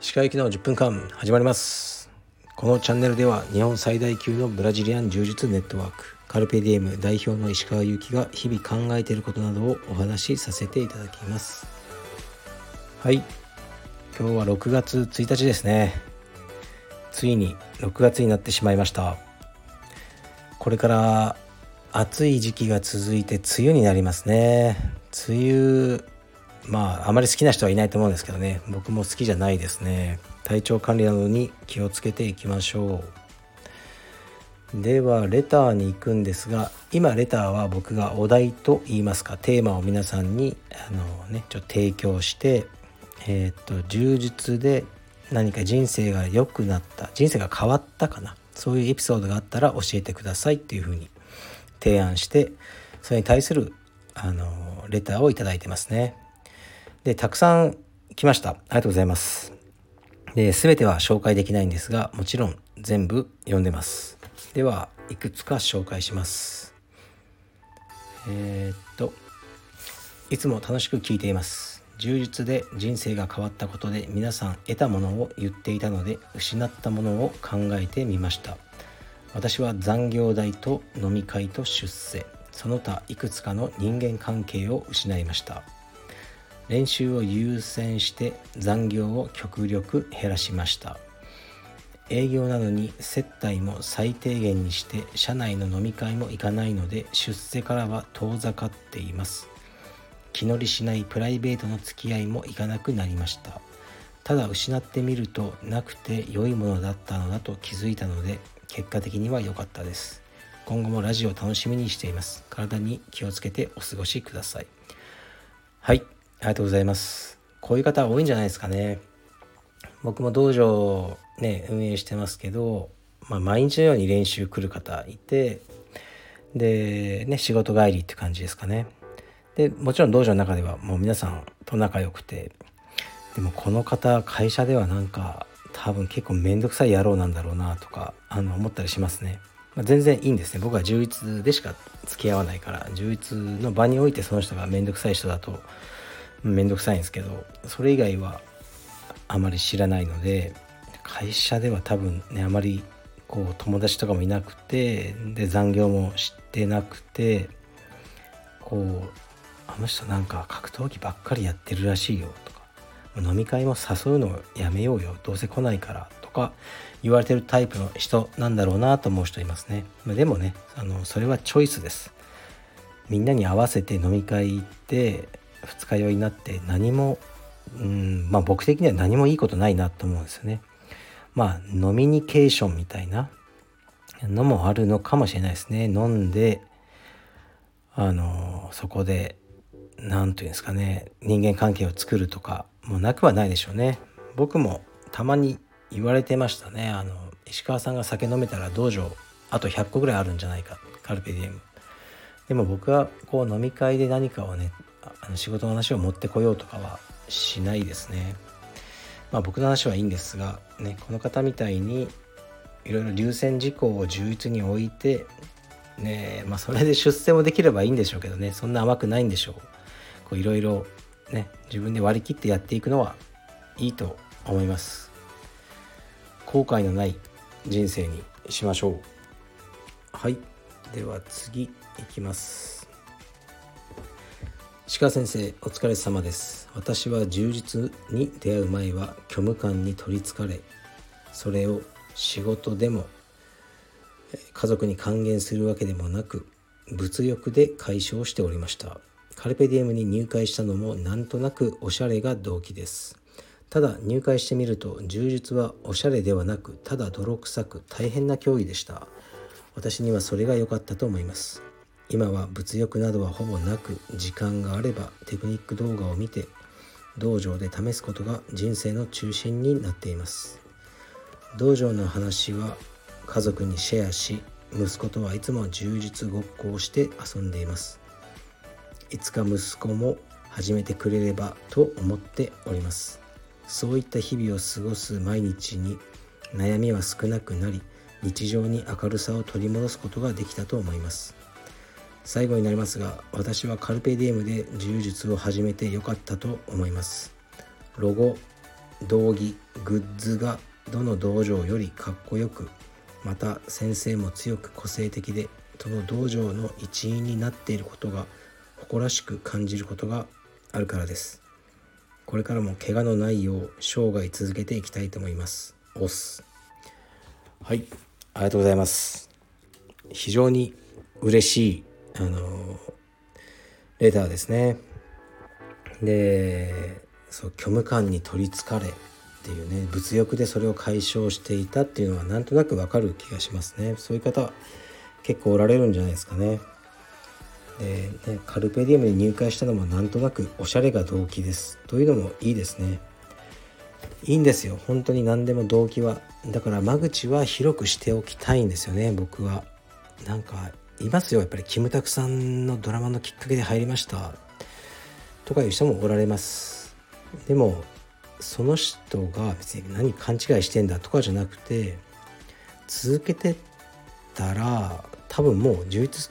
石川行きの10分間始まります。このチャンネルでは日本最大級のブラジリアン柔術ネットワークカルペディエム代表の石川祐希が日々考えていることなどをお話しさせていただきます。はい。今日は6月1日ですね。ついに6月になってしまいました。これから暑い時期が続いて梅雨になりますね。梅雨まああまり好きな人はいないと思うんですけどね。僕も好きじゃないですね。体調管理などに気をつけていきましょう。ではレターに行くんですが今レターは僕がお題と言いますかテーマを皆さんにあのねちょっと提供してえっ、と充実で何か人生が良くなった人生が変わったかな。そういうエピソードがあったら教えてくださいっていうふうに提案してそれに対するあのレターを頂いてますね。でたくさん来ました。ありがとうございます。で全ては紹介できないんですがもちろん全部読んでます。ではいくつか紹介します。えー、っといつも楽しく聞いています。充実で人生が変わったことで皆さん得たものを言っていたので失ったものを考えてみました。私は残業代と飲み会と出世。その他いくつかの人間関係を失いました。練習を優先して残業を極力減らしました。営業なのに接待も最低限にして社内の飲み会も行かないので出世からは遠ざかっています。気乗りしないプライベートの付き合いも行かなくなりました。ただ失ってみるとなくて良いものだったのだと気づいたので結果的には良かったです今後もラジオを楽しみにしています体に気をつけてお過ごしくださいはいありがとうございます。こういう方多いんじゃないですかね。僕も道場ね、運営してますけど、まあ、毎日のように練習来る方いて、で、ね、仕事帰りって感じですかね。で、もちろん道場の中ではもう皆さんと仲良くて、でもこの方、会社ではなんか多分結構めんどくさい野郎なんだろうなとか、あの、思ったりしますね。まあ、全然いいんですね。僕は充実でしか付き合わないから、充実の場においてその人がめんどくさい人だと、面倒くさいんですけどそれ以外はあまり知らないので会社では多分ねあまりこう友達とかもいなくてで残業もしてなくてこうあの人なんか格闘技ばっかりやってるらしいよと飲み会も誘うのをやめようよどうせ来ないからとか言われてるタイプの人なんだろうなと思う人いますねでもねあのそれはチョイスですみんなに合わせて飲み会行って二日酔いになって何もうんまあ僕的には何もいいことないなと思うんですよね。まあノミニケーションみたいなのもあるのかもしれないですね。飲んであのそこで何というんですかね人間関係を作るとかもなくはないでしょうね。僕もたまに言われてましたね。あの石川さんが酒飲めたら道場あと100個ぐらいあるんじゃないかカルペディエム。でも僕はこう飲み会で何かをねあの仕事の話を持ってこようとかはしないですね。まあ僕の話はいいんですが、ね、この方みたいにいろいろ優先事項を充実に置いて、ね、まあそれで出世もできればいいんでしょうけどね、そんな甘くないんでしょう。こういろいろね、自分で割り切ってやっていくのはいいと思います。後悔のない人生にしましょう。はい。では次いきます。鹿先生お疲れ様です私は充実に出会う前は虚無感に取りつかれそれを仕事でも家族に還元するわけでもなく物欲で解消しておりましたカルペディエムに入会したのもなんとなくおしゃれが動機です。ただ入会してみると充実はおしゃれではなくただ泥臭く大変な競技でした。私にはそれが良かったと思います。今は物欲などはほぼなく時間があればテクニック動画を見て道場で試すことが人生の中心になっています。道場の話は家族にシェアし息子とはいつも充実ごっこをして遊んでいます。いつか息子も始めてくれればと思っております。そういった日々を過ごす毎日に悩みは少なくなり日常に明るさを取り戻すことができたと思います。最後になりますが私はカルペディエムで柔術を始めてよかったと思います。ロゴ道着グッズがどの道場よりかっこよくまた先生も強く個性的でその道場の一員になっていることが誇らしく感じることがあるからです。これからも怪我のないよう生涯続けていきたいと思います。オスはい。ありがとうございます。非常に嬉しいあのレターですね。でそう虚無感に取りつかれっていうね物欲でそれを解消していたっていうのはなんとなくわかる気がしますね。そういう方結構おられるんじゃないですかね。でねカルペディウムに入会したのもなんとなくおしゃれが動機です。というのもいいですね。いいんですよ。本当に何でも動機は。だから間口は広くしておきたいんですよね僕は。なんかいますよ。やっぱりキムタクさんのドラマのきっかけで入りました。とかいう人もおられます。でもその人が別に何勘違いしてんだとかじゃなくて続けてたら多分もう充実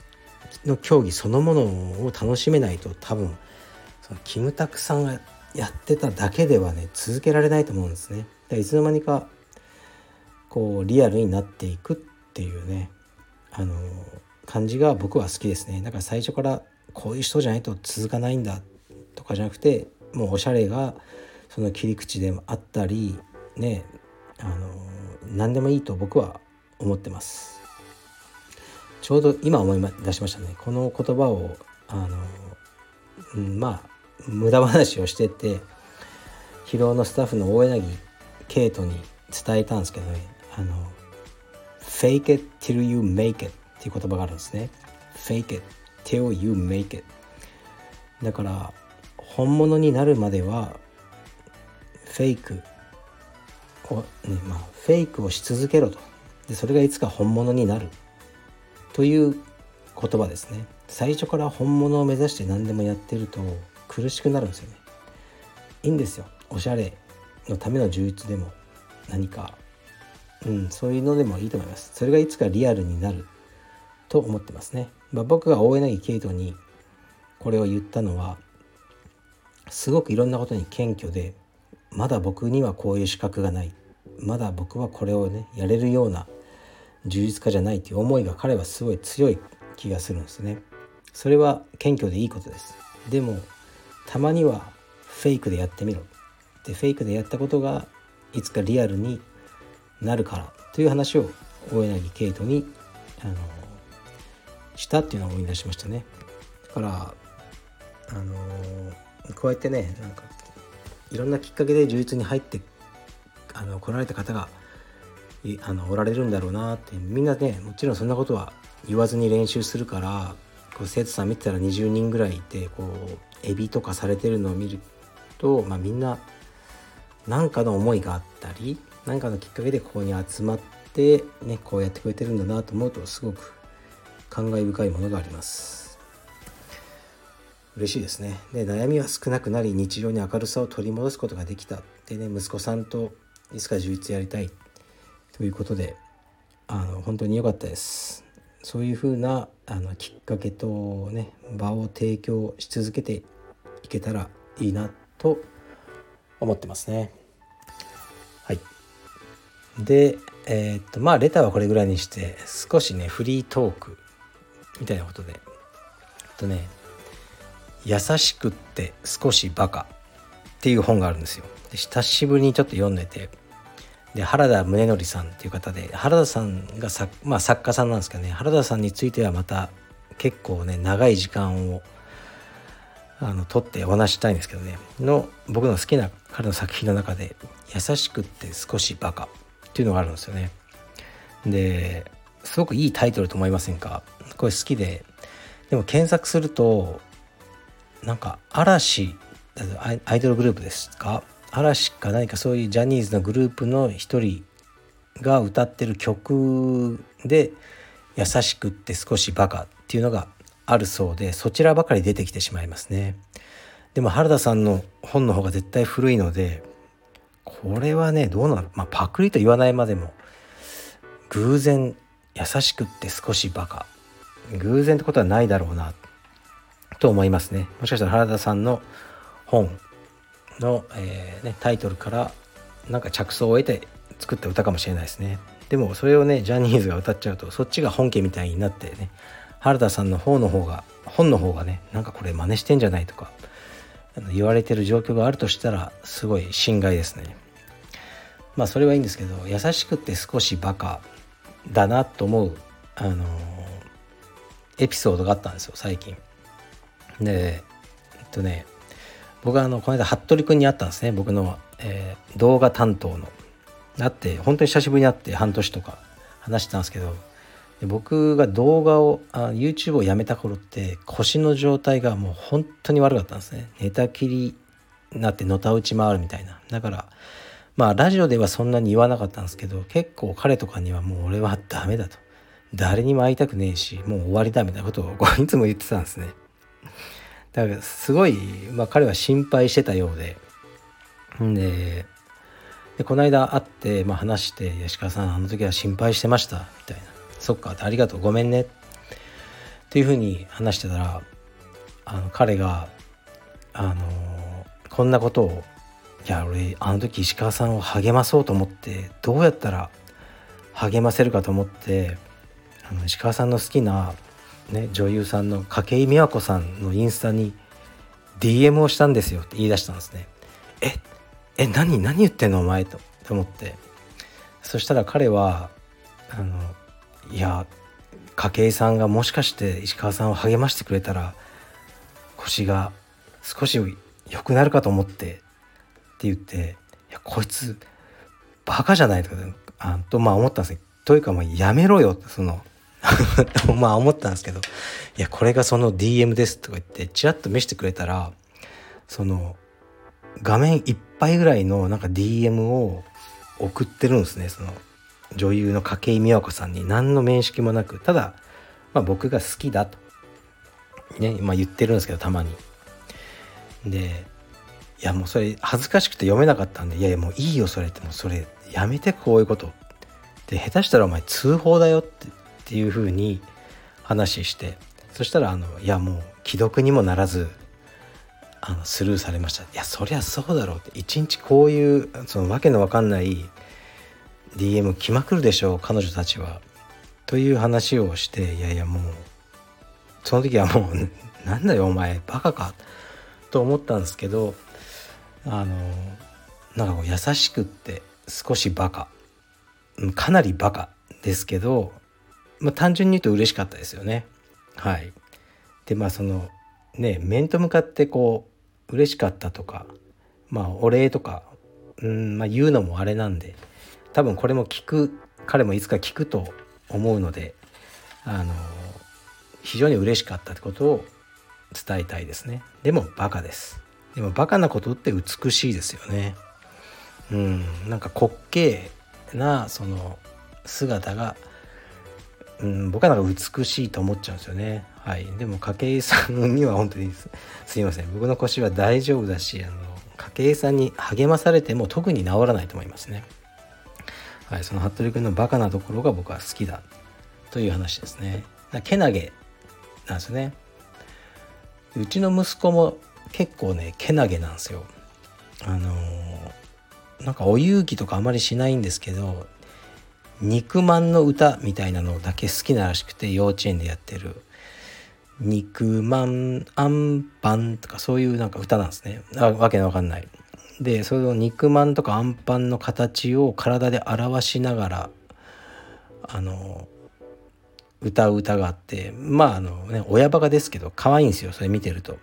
の競技そのものを楽しめないと多分そのキムタクさんがやってただけではね続けられないと思うんですね。いつの間にかこうリアルになっていくっていうねあの感じが僕は好きですね。だから最初からこういう人じゃないと続かないんだとかじゃなくてもうおしゃれがその切り口でもあったりねあの何でもいいと僕は思ってます。ちょうど今思い出しましたね。この言葉をあの、うん、まあ無駄話をしてて疲労のスタッフの大柳圭人に伝えたんですけどね。あの「fake it till you make it」っていう言葉があるんですね「fake it till you make it」だから本物になるまではフェイクを、ねまあ、フェイクをし続けろと。でそれがいつか本物になる。という言葉ですね。最初から本物を目指して何でもやってると苦しくなるんですよね。いいんですよ。おしゃれのための充実でも何か。うんそういうのでもいいと思います。それがいつかリアルになると思ってますね、まあ、僕が大柳圭人にこれを言ったのはすごくいろんなことに謙虚でまだ僕にはこういう資格がない。まだ僕はこれをねやれるような充実家じゃないっていう思いが彼はすごい強い気がするんですね。それは謙虚でいいことです。でもたまにはフェイクでやってみろ。でフェイクでやったことがいつかリアルになるからという話を大柳圭人にあのしたっていうのを思い出しましたね。だからあのこうやってねなんかいろんなきっかけで充実に入ってあの来られた方があのおられるんだろうなって。みんなねもちろんそんなことは言わずに練習するからこう生徒さん見てたら20人ぐらいいてこうエビとかされてるのを見ると、まあ、みんな何かの思いがあったり何かのきっかけでここに集まって、ね、こうやってくれてるんだなと思うとすごく感慨深いものがあります。嬉しいですね。で悩みは少なくなり日常に明るさを取り戻すことができた。でね息子さんといつか充実やりたいっということであの本当に良かったですそういうふうなあのきっかけとね場を提供し続けていけたらいいなと思ってますね。はい。で、えー、っとまあレターはこれぐらいにして少しねフリートークみたいなことでえっとね「優しくって少しバカ」っていう本があるんですよ。で久しぶりにちょっと読んでてで原田宗則さんっていう方で原田さんがさ、まあ、作家さんなんですけどね原田さんについてはまた結構ね長い時間をあの撮ってお話したいんですけどねの僕の好きな彼の作品の中で「優しくって少しバカ」っていうのがあるんですよね。ですごくいいタイトルと思いませんか？これ好きででも検索するとなんか嵐アイドルグループですか？嵐か何かそういうジャニーズのグループの一人が歌ってる曲で「優しくって少しバカ」っていうのがあるそうでそちらばかり出てきてしまいますね。でも原田さんの本の方が絶対古いのでこれはねどうなのまあパクリと言わないまでも偶然優しくって少しバカ。偶然ってことはないだろうなと思いますね。もしかしたら原田さんの本の、えーね、タイトルからなんか着想を得て作った歌かもしれないですね。でもそれをねジャニーズが歌っちゃうとそっちが本家みたいになってね原田さんの方の方が本の方がねなんかこれ真似してんじゃないとか言われてる状況があるとしたらすごい心外ですね。まあそれはいいんですけど優しくて少しバカだなと思うあのエピソードがあったんですよ最近。でえっとね僕はあのこの間服部君に会ったんですね。僕の、えー、動画担当の。会って本当に久しぶりに会って半年とか話してたんですけど僕が動画をあ YouTube をやめた頃って腰の状態がもう本当に悪かったんですね。寝たきりになってのたうち回るみたいな。だからまあラジオではそんなに言わなかったんですけど結構彼とかにはもう俺はダメだと。誰にも会いたくねえしもう終わりだみたいなことをいつも言ってたんですね。だからすごい、まあ、彼は心配してたようで。ででこの間会って、まあ、話して「吉川さんあの時は心配してました」みたいな「そっかありがとうごめんね」っていうふうに話してたらあの彼があのこんなことを「いや俺あの時石川さんを励まそうと思ってどうやったら励ませるかと思ってあの石川さんの好きな、ね、女優さんの筧美和子さんのインスタに DM をしたんですよって言い出したんですね。ええ何何言ってんのお前と思ってそしたら彼はあのいや筧さんがもしかして石川さんを励ましてくれたら腰が少し良くなるかと思ってって言って「いやこいつバカじゃない」とかあとまあ思ったんですよ。というかもうやめろよその まあ思ったんですけど「いやこれがその DM です」とか言ってチラッと見せてくれたらその画面いっぱいぐらいのなんか DM を送ってるんですね。その女優の筧美和子さんに。何の面識もなく。ただ、まあ、僕が好きだと、ねまあ、言ってるんですけどたまに。でいやもうそれ恥ずかしくて読めなかったんで「いやいやもういいよそれ」って。もうそれやめてこういうこと。で下手したらお前通報だよって。っていうふうに話してそしたらあのいやもう既読にもならずあのスルーされました。いやそりゃそうだろうって。一日こういうそのわけのわかんない DM 来まくるでしょう彼女たちは。という話をしていやいやもうその時はもう なんだよお前バカか。と思ったんですけどあのなんかこう優しくって少しバカ。かなりバカですけど、まあ、単純に言うと嬉しかったですよね。はい、でまあそのね面と向かってこう嬉しかったとかまあお礼とかうん、まあ、言うのもあれなんで多分これも聞く彼もいつか聞くと思うのであの非常に嬉しかったってことを伝えたいですね。でもバカです。でもバカなことって美しいですよね。うんなんか滑稽なその姿が、うん、僕はなんか美しいと思っちゃうんですよねはいでも筧さんには本当にす いません僕の腰は大丈夫だしあの筧さんに励まされても特に治らないと思いますねはい、その服部君のバカなところが僕は好きだという話ですね。けなげなんですね。うちの息子も結構ねけなげなんですよ。あのー、なんかお遊戯とかあまりしないんですけど肉まんの歌みたいなのだけ好きならしくて幼稚園でやってる。肉まんあんパンとかそういうなんか歌なんですね。あわけのわかんない。でその肉まんとかあんパンの形を体で表しながらあの歌う歌があってまああのね親バカですけど可愛いんですよそれ見てると。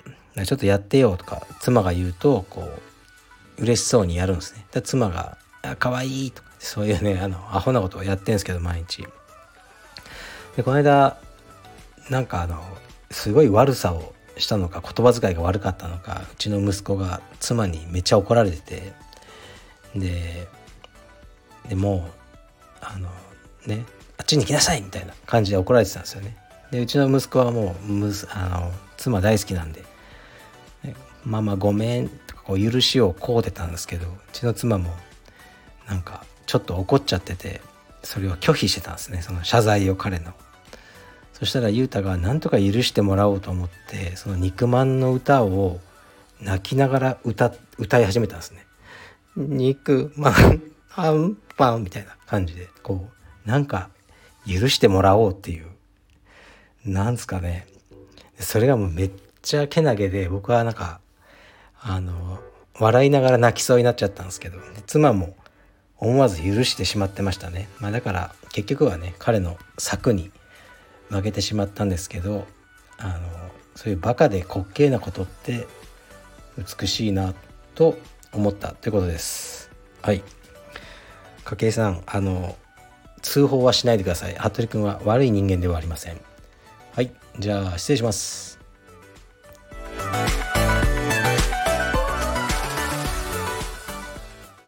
ちょっとやってよとか妻が言うとこう嬉しそうにやるんですね。で妻が「可愛いとかそういうねあのアホなことをやってんですけど毎日。でこの間なんかあのすごい悪さをしたのか言葉遣いが悪かったのかうちの息子が妻にめっちゃ怒られててででもあのねあっちに行きなさいみたいな感じで怒られてたんですよね。でうちの息子はもうむあの妻大好きなんで「ママごめん」とかこう許しをこうてたんですけどうちの妻もなんかちょっと怒っちゃっててそれを拒否してたんですね。その謝罪を彼の。そしたら雄太が何とか許してもらおうと思ってその肉まんの歌を泣きながら歌歌い始めたんですね。肉まんあんパンみたいな感じでこうなんか許してもらおうっていう。なんですかね。それがもうめっちゃけなげで僕はなんかあの笑いながら泣きそうになっちゃったんですけど妻も思わず許してしまってましたね、まあ、だから結局はね彼の策に負けてしまったんですけどあのそういうバカで滑稽なことって美しいなと思ったということです。はい。筧さんあの通報はしないでください。服部君は悪い人間ではありません。はい。じゃあ失礼します。